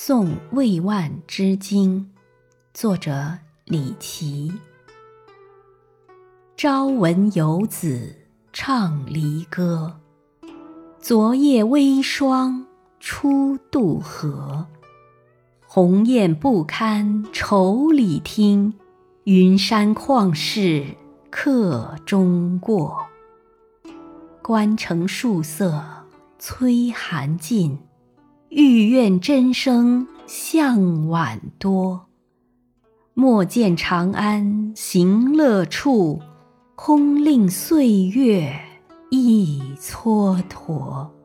送魏万之京，作者李琦。朝闻游子唱离歌，昨夜微霜初渡河。鸿雁不堪愁里听，云山旷世客中过。关城树色催寒尽。欲怨真声向晚多，莫见长安行乐处，空令岁月一蹉跎。